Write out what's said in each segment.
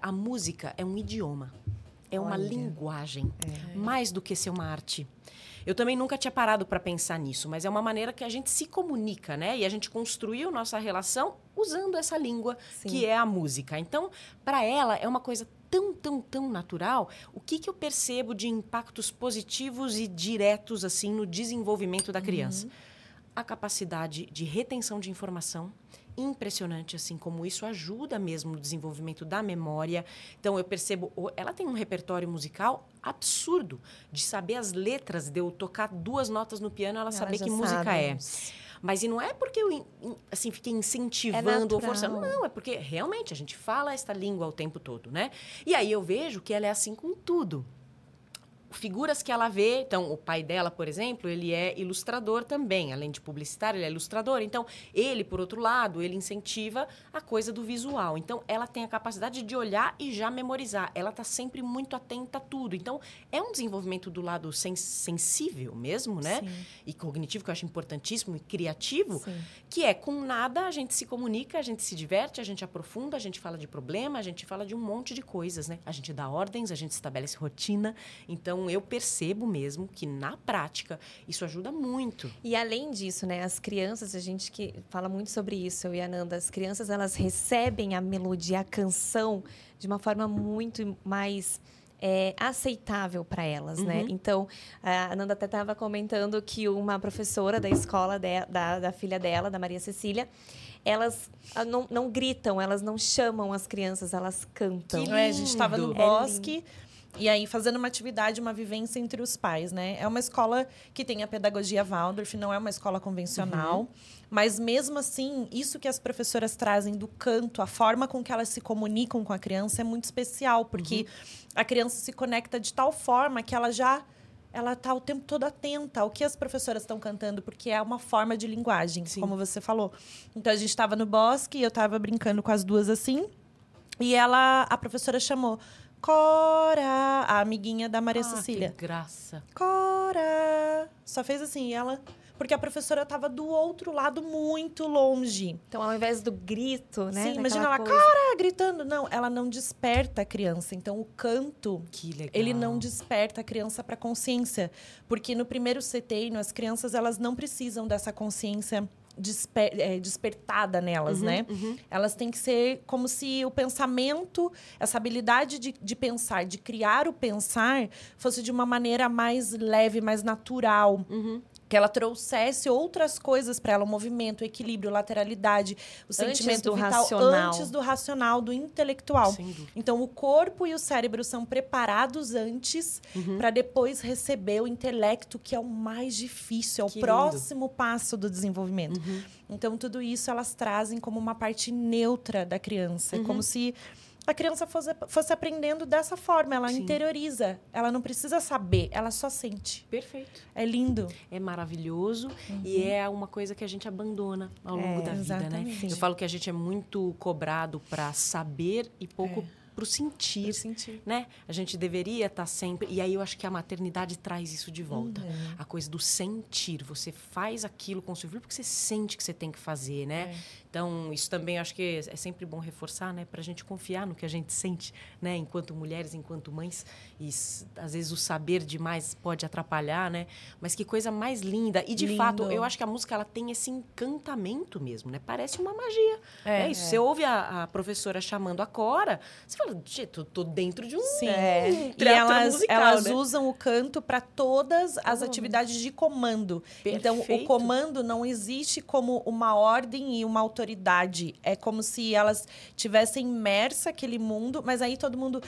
A música é um idioma, é uma Olha. linguagem, mais do que ser uma arte. Eu também nunca tinha parado para pensar nisso, mas é uma maneira que a gente se comunica, né? E a gente construiu nossa relação usando essa língua Sim. que é a música. Então, para ela é uma coisa tão, tão, tão natural. O que, que eu percebo de impactos positivos e diretos assim no desenvolvimento da criança? A capacidade de retenção de informação impressionante assim como isso ajuda mesmo no desenvolvimento da memória. Então eu percebo, ela tem um repertório musical absurdo de saber as letras, de eu tocar duas notas no piano, ela, Ela saber que música sabe. é. Mas e não é porque eu assim fiquei incentivando ou natural. forçando, não, é porque realmente a gente fala esta língua o tempo todo, né? E aí eu vejo que ela é assim com tudo figuras que ela vê. Então, o pai dela, por exemplo, ele é ilustrador também, além de publicitário, ele é ilustrador. Então, ele, por outro lado, ele incentiva a coisa do visual. Então, ela tem a capacidade de olhar e já memorizar. Ela está sempre muito atenta a tudo. Então, é um desenvolvimento do lado sen- sensível mesmo, né? Sim. E cognitivo, que eu acho importantíssimo, e criativo, Sim. que é com nada a gente se comunica, a gente se diverte, a gente aprofunda, a gente fala de problema, a gente fala de um monte de coisas, né? A gente dá ordens, a gente estabelece rotina. Então eu percebo mesmo que na prática isso ajuda muito. E além disso, né, as crianças, a gente que fala muito sobre isso, eu e a Nanda, as crianças elas recebem a melodia, a canção de uma forma muito mais é, aceitável para elas, né? Uhum. Então, a Nanda até estava comentando que uma professora da escola de- da, da filha dela, da Maria Cecília, elas ah, não, não gritam, elas não chamam as crianças, elas cantam. Que É, a gente estava no lindo. É bosque. E aí, fazendo uma atividade, uma vivência entre os pais, né? É uma escola que tem a pedagogia Waldorf, não é uma escola convencional. Mas, mesmo assim, isso que as professoras trazem do canto, a forma com que elas se comunicam com a criança é muito especial. Porque a criança se conecta de tal forma que ela já... Ela está o tempo todo atenta ao que as professoras estão cantando, porque é uma forma de linguagem, Sim. como você falou. Então, a gente estava no bosque e eu estava brincando com as duas assim. E ela, a professora chamou Cora, a amiguinha da Maria Ah, Cecília. Que graça. Cora. Só fez assim, e ela. Porque a professora estava do outro lado, muito longe. Então, ao invés do grito, né? Sim, imagina ela, coisa- Cora, gritando. Não, ela não desperta a criança. Então, o canto Que legal. ele não desperta a criança para consciência, porque no primeiro CTI, as crianças elas não precisam dessa consciência desper- eh, despertada nelas, Uhum, né? uhum. Elas têm que ser como se o pensamento, essa habilidade de, de pensar, de criar o pensar, fosse de uma maneira mais leve, mais natural. Uhum. Que ela trouxesse outras coisas para ela, o movimento, o equilíbrio, lateralidade, o sentimento vital racional. antes do racional, do intelectual. Então, o corpo e o cérebro são preparados antes Uhum. para depois receber o intelecto, que é o mais difícil, é o Que lindo. próximo passo do desenvolvimento. Uhum. Então, tudo isso elas trazem como uma parte neutra da criança. É como se a criança fosse, fosse aprendendo dessa forma. Ela Sim. interioriza. Ela não precisa saber, ela só sente. Perfeito. É lindo. É maravilhoso e é uma coisa que a gente abandona ao longo É, da vida, né? exatamente. Eu falo que a gente é muito cobrado para saber e pouco para o sentir. Sentir. né? A gente deveria estar sempre. E aí eu acho que a maternidade traz isso de volta. Uhum. A coisa do sentir. Você faz aquilo com o seu filho porque você sente que você tem que fazer, né? É. Então, isso também acho que é sempre bom reforçar, né? Pra gente confiar no que a gente sente, né? Enquanto mulheres, enquanto mães. E às vezes o saber demais pode atrapalhar, né? Mas que coisa mais linda. E de Lindo. fato, eu acho que a música ela tem esse encantamento mesmo, né? Parece uma magia. É, É, isso. Você ouve a, a professora chamando a Cora, você fala, gente, tô dentro de um Sim. um E elas, musical, elas né? usam o canto para todas as Todo atividades de comando. Então, o Perfeito. comando não existe como uma ordem e uma autoridade. É como se elas tivessem imersa aquele mundo, mas aí todo mundo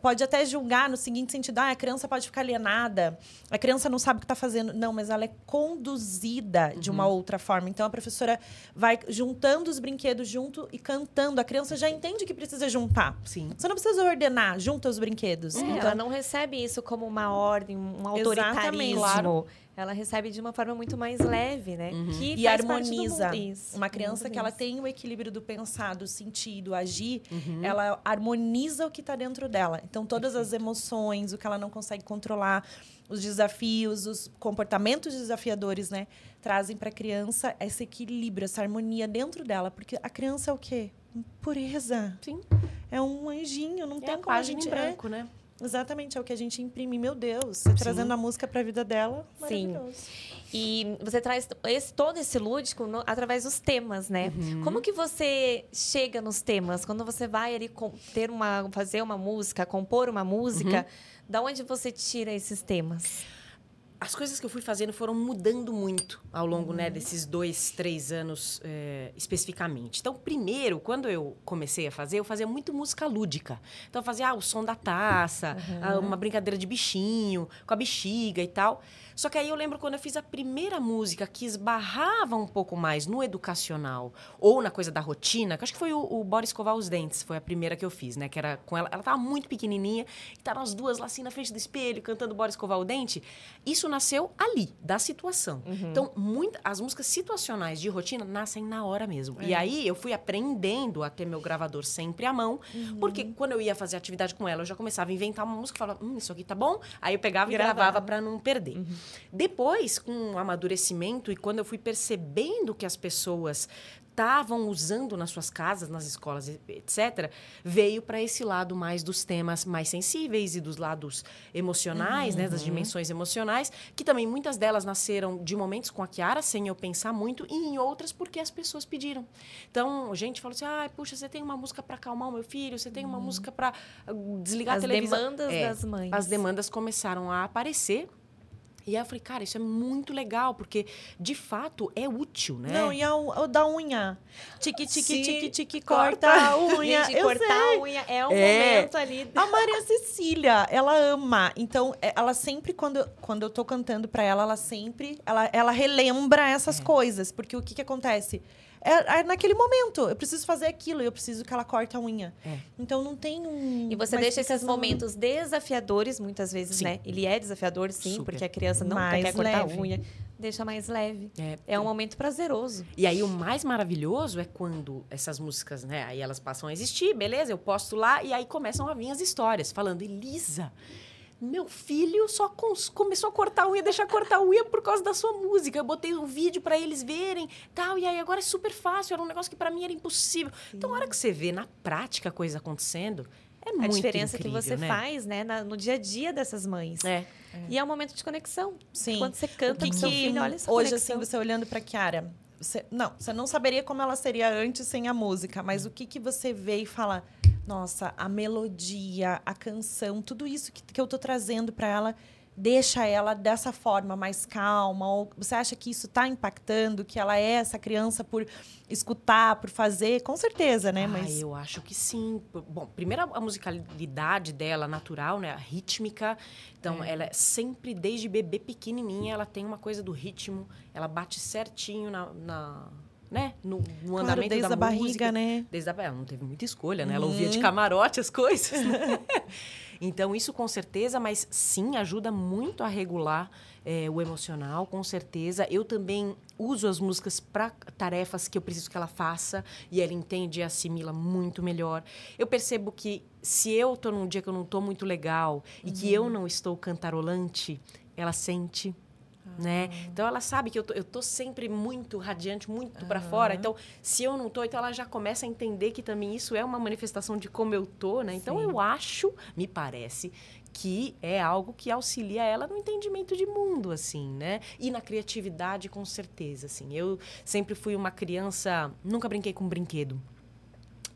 pode até julgar no seguinte sentido: ah, a criança pode ficar alienada, a criança não sabe o que está fazendo. Não, mas ela é conduzida de uma outra forma. Então, a professora vai juntando os brinquedos junto e cantando. A criança já entende que precisa juntar. Sim. Você não precisa ordenar, junta os brinquedos. É, Então, ela não recebe isso como uma ordem, um autoritarismo. claro. Ela recebe de uma forma muito mais leve, né? Que e harmoniza. Isso, Uma criança que ela tem o equilíbrio do pensar, do sentir, do agir, Uhum. ela harmoniza o que está dentro dela. Então, todas as emoções, o que ela não consegue controlar, os desafios, os comportamentos desafiadores, né? Trazem para a criança esse equilíbrio, essa harmonia dentro dela. Porque a criança é o quê? Pureza. Sim. é um anjinho, não É tem a como a gente... é, branco, né? Exatamente, é o que a gente imprime. Meu Deus, você trazendo a música pra vida dela, Sim. maravilhoso. E você traz esse, todo esse lúdico no- através dos temas, né? Uhum. Como que você chega nos temas? Quando você vai ali com- ter uma, fazer uma música, compor uma música, Uhum. da onde você tira esses temas? As coisas que eu fui fazendo foram mudando muito ao longo né, desses dois, três anos eh, especificamente. Então, primeiro, quando eu comecei a fazer, eu fazia muito música lúdica. Então, eu fazia ah, o som da taça, ah, uma brincadeira de bichinho, com a bexiga e tal. Só que aí eu lembro quando eu fiz a primeira música que esbarrava um pouco mais no educacional ou na coisa da rotina, que acho que foi o, o Bora Escovar os Dentes, foi a primeira que eu fiz, né? Que era com ela. Ela tava muito pequenininha, e estavam as duas lá assim na frente do espelho, cantando Bora Escovar o Dente. Isso nasceu ali, da situação. Então, muita, as músicas situacionais de rotina nascem na hora mesmo. E aí eu fui aprendendo a ter meu gravador sempre à mão, porque quando eu ia fazer atividade com ela, eu já começava a inventar uma música e falava, hum, isso aqui tá bom. Aí eu pegava e Gravava. gravava para não perder. Depois, com o amadurecimento e quando eu fui percebendo que as pessoas estavam usando nas suas casas, nas escolas, etc., veio para esse lado mais dos temas mais sensíveis e dos lados emocionais, né, das dimensões emocionais, que também muitas delas nasceram de momentos com a Kiara, sem eu pensar muito, e em outras porque as pessoas pediram. Então, gente falou assim: ah, puxa, você tem uma música para acalmar o meu filho, você tem uma música para desligar As a televisão. demandas É, das mães. As demandas começaram a aparecer. E aí eu falei, cara, isso é muito legal, porque de fato é útil, né? Não, e a, u- o da unha. Tique, tique, Se tique, tique, corta corta a unha. Gente, Eu cortar sei. a unha é um É. momento ali. A Maria Cecília, ela ama. Então, é- ela sempre, quando, quando eu tô cantando pra ela, ela sempre, ela, ela relembra É. essas coisas. Porque o que que acontece? É, é naquele momento, eu preciso fazer aquilo, eu preciso que ela corte a unha. É. Então, não tem um... E você deixa esses momentos desafiadores, muitas vezes, Sim. né? Ele é desafiador, sim, Super. porque a criança não Mais quer cortar leve. a unha. Deixa mais leve. É, É um momento prazeroso. E aí o mais maravilhoso é quando essas músicas, né? Aí elas passam a existir, beleza? Eu posto lá e aí começam a vir as histórias falando, Elisa, meu filho só começou a cortar a unha, deixar cortar a unha por causa da sua música. Eu botei o vídeo pra eles verem, tal, e aí agora é super fácil, era um negócio que pra mim era impossível. Então, a hora que você vê na prática a coisa acontecendo, é a muito diferença incrível, que você né? faz, né, na- no dia a dia dessas mães. É. E é um momento de conexão. Sim. Quando você canta O com que seu que filho, olha essa hoje conexão. assim você olhando para Kiara, você, não, você não saberia como ela seria antes sem a música, mas o que que você vê e fala, nossa, a melodia, a canção, tudo isso que, que eu tô trazendo para ela deixa ela dessa forma mais calma? Ou você acha que isso está impactando, que ela é essa criança por escutar, por fazer? Com certeza, né? Ah, Mas eu acho que sim. Bom, primeiro a- musicalidade dela, natural, né? A rítmica. Então, ela é sempre, desde bebê pequenininha, ela tem uma coisa do ritmo. Ela bate certinho na... na- né? No, no claro, andamento desde da a barriga, música. né? Desde a... Ela não teve muita escolha, né? Ela Uhum. ouvia de camarote as coisas, né? Então, isso com certeza, mas sim, ajuda muito a regular eh, o emocional, com certeza. Eu também uso as músicas para tarefas que eu preciso que ela faça e ela entende e assimila muito melhor. Eu percebo que se eu tô num dia que eu não tô muito legal e que eu não estou cantarolante, ela sente. Né? Então ela sabe que eu tô, eu tô sempre muito radiante, muito pra fora. Então, se eu não tô, então ela já começa a entender que também isso é uma manifestação de como eu tô, né? Então eu acho, me parece, que é algo que auxilia ela no entendimento de mundo, assim, né? E na criatividade, com certeza, assim. Eu sempre fui uma criança, nunca brinquei com brinquedo.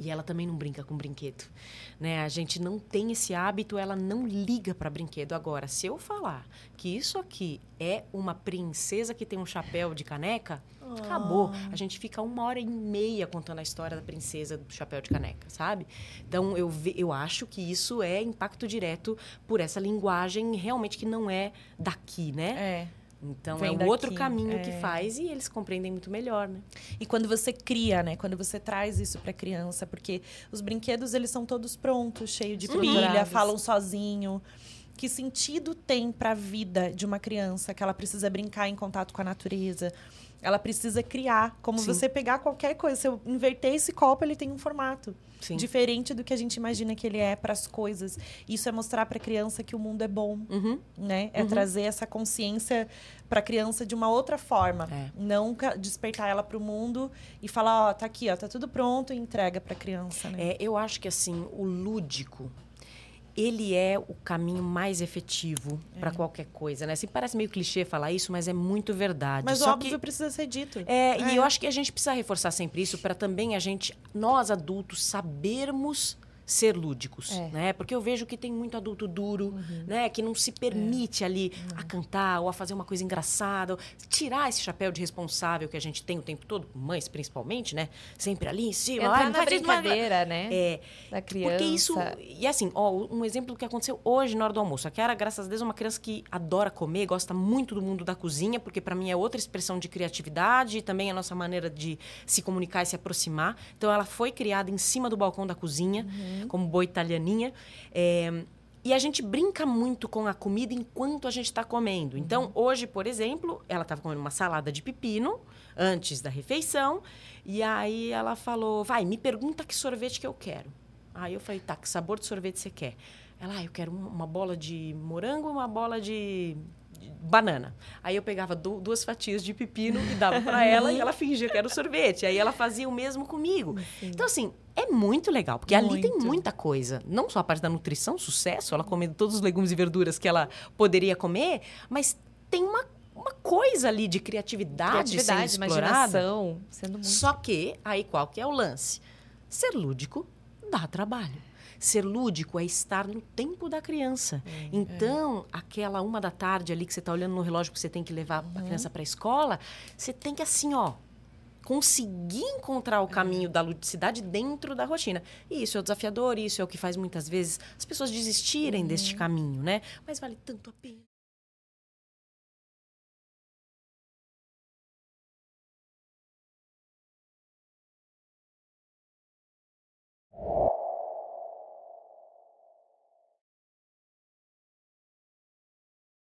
E ela também não brinca com brinquedo, né? A gente não tem esse hábito, ela não liga para brinquedo. Agora, se eu falar que isso aqui é uma princesa que tem um chapéu de caneca, acabou. A gente fica uma hora e meia contando a história da princesa do chapéu de caneca, sabe? Então, eu, ve- eu acho que isso é impacto direto por essa linguagem realmente que não é daqui, né? É. Então, Vem é o outro daqui, caminho que é. faz e eles compreendem muito melhor, né? E quando você cria, né? Quando você traz isso para criança, porque os brinquedos eles são todos prontos, cheios de Estruturados. falam sozinho. Que sentido tem para a vida de uma criança que ela precisa brincar em contato com a natureza? Ela precisa criar. Como Sim. você pegar qualquer coisa. Se eu inverter esse copo, ele tem um formato. Sim. Diferente do que a gente imagina que ele é para as coisas. Isso é mostrar para a criança que o mundo é bom, Uhum. né? É trazer essa consciência para a criança de uma outra forma. É. Não despertar ela para o mundo e falar, ó, tá aqui, ó, tá tudo pronto e entrega para a criança, né? É, eu acho que assim, o lúdico, ele é o caminho mais efetivo É. para qualquer coisa, né? Assim, parece meio clichê falar isso, mas é muito verdade. Mas Só óbvio que precisa ser dito. É, É. e eu acho que a gente precisa reforçar sempre isso para também a gente, nós adultos, sabermos ser lúdicos, É. né? Porque eu vejo que tem muito adulto duro, né? Que não se permite ali a cantar ou a fazer uma coisa engraçada, tirar esse chapéu de responsável que a gente tem o tempo todo, mães principalmente, né? Sempre ali em cima. Entrar "Ai, não na faz isso, não faz-" brincadeira, né? É, Da criança. porque isso. E assim, ó, um exemplo que aconteceu hoje na hora do almoço. A Kiara, graças a Deus, é uma criança que adora comer, gosta muito do mundo da cozinha, porque para mim é outra expressão de criatividade e também a nossa maneira de se comunicar e se aproximar. Então ela foi criada em cima do balcão da cozinha, como boa italianinha. É, e a gente brinca muito com a comida enquanto a gente está comendo. Então, hoje, por exemplo, ela estava comendo uma salada de pepino antes da refeição. E aí ela falou: vai, me pergunta que sorvete que eu quero. Aí eu falei: tá, que sabor de sorvete você quer? Ela, ah, eu quero um- uma bola de morango uma bola de banana. Aí eu pegava du- duas fatias de pepino e dava para ela e ela fingia que era o sorvete. Aí ela fazia o mesmo comigo. Então, assim, é muito legal, porque ali tem Muito. muita coisa. Não só a parte da nutrição, sucesso, ela comendo todos os legumes e verduras que ela poderia comer, mas tem uma, uma coisa ali de criatividade, Criatividade, sendo explorada. sendo muito... Só que, aí qual que é o lance? Ser lúdico dá trabalho. Ser lúdico é estar no tempo da criança. Então, aquela uma da tarde ali que você está olhando no relógio que você tem que levar a criança para a escola, você tem que assim, ó, conseguir encontrar o caminho da ludicidade dentro da rotina. E isso é o desafiador, isso é o que faz muitas vezes as pessoas desistirem deste caminho, né? Mas vale tanto a pena.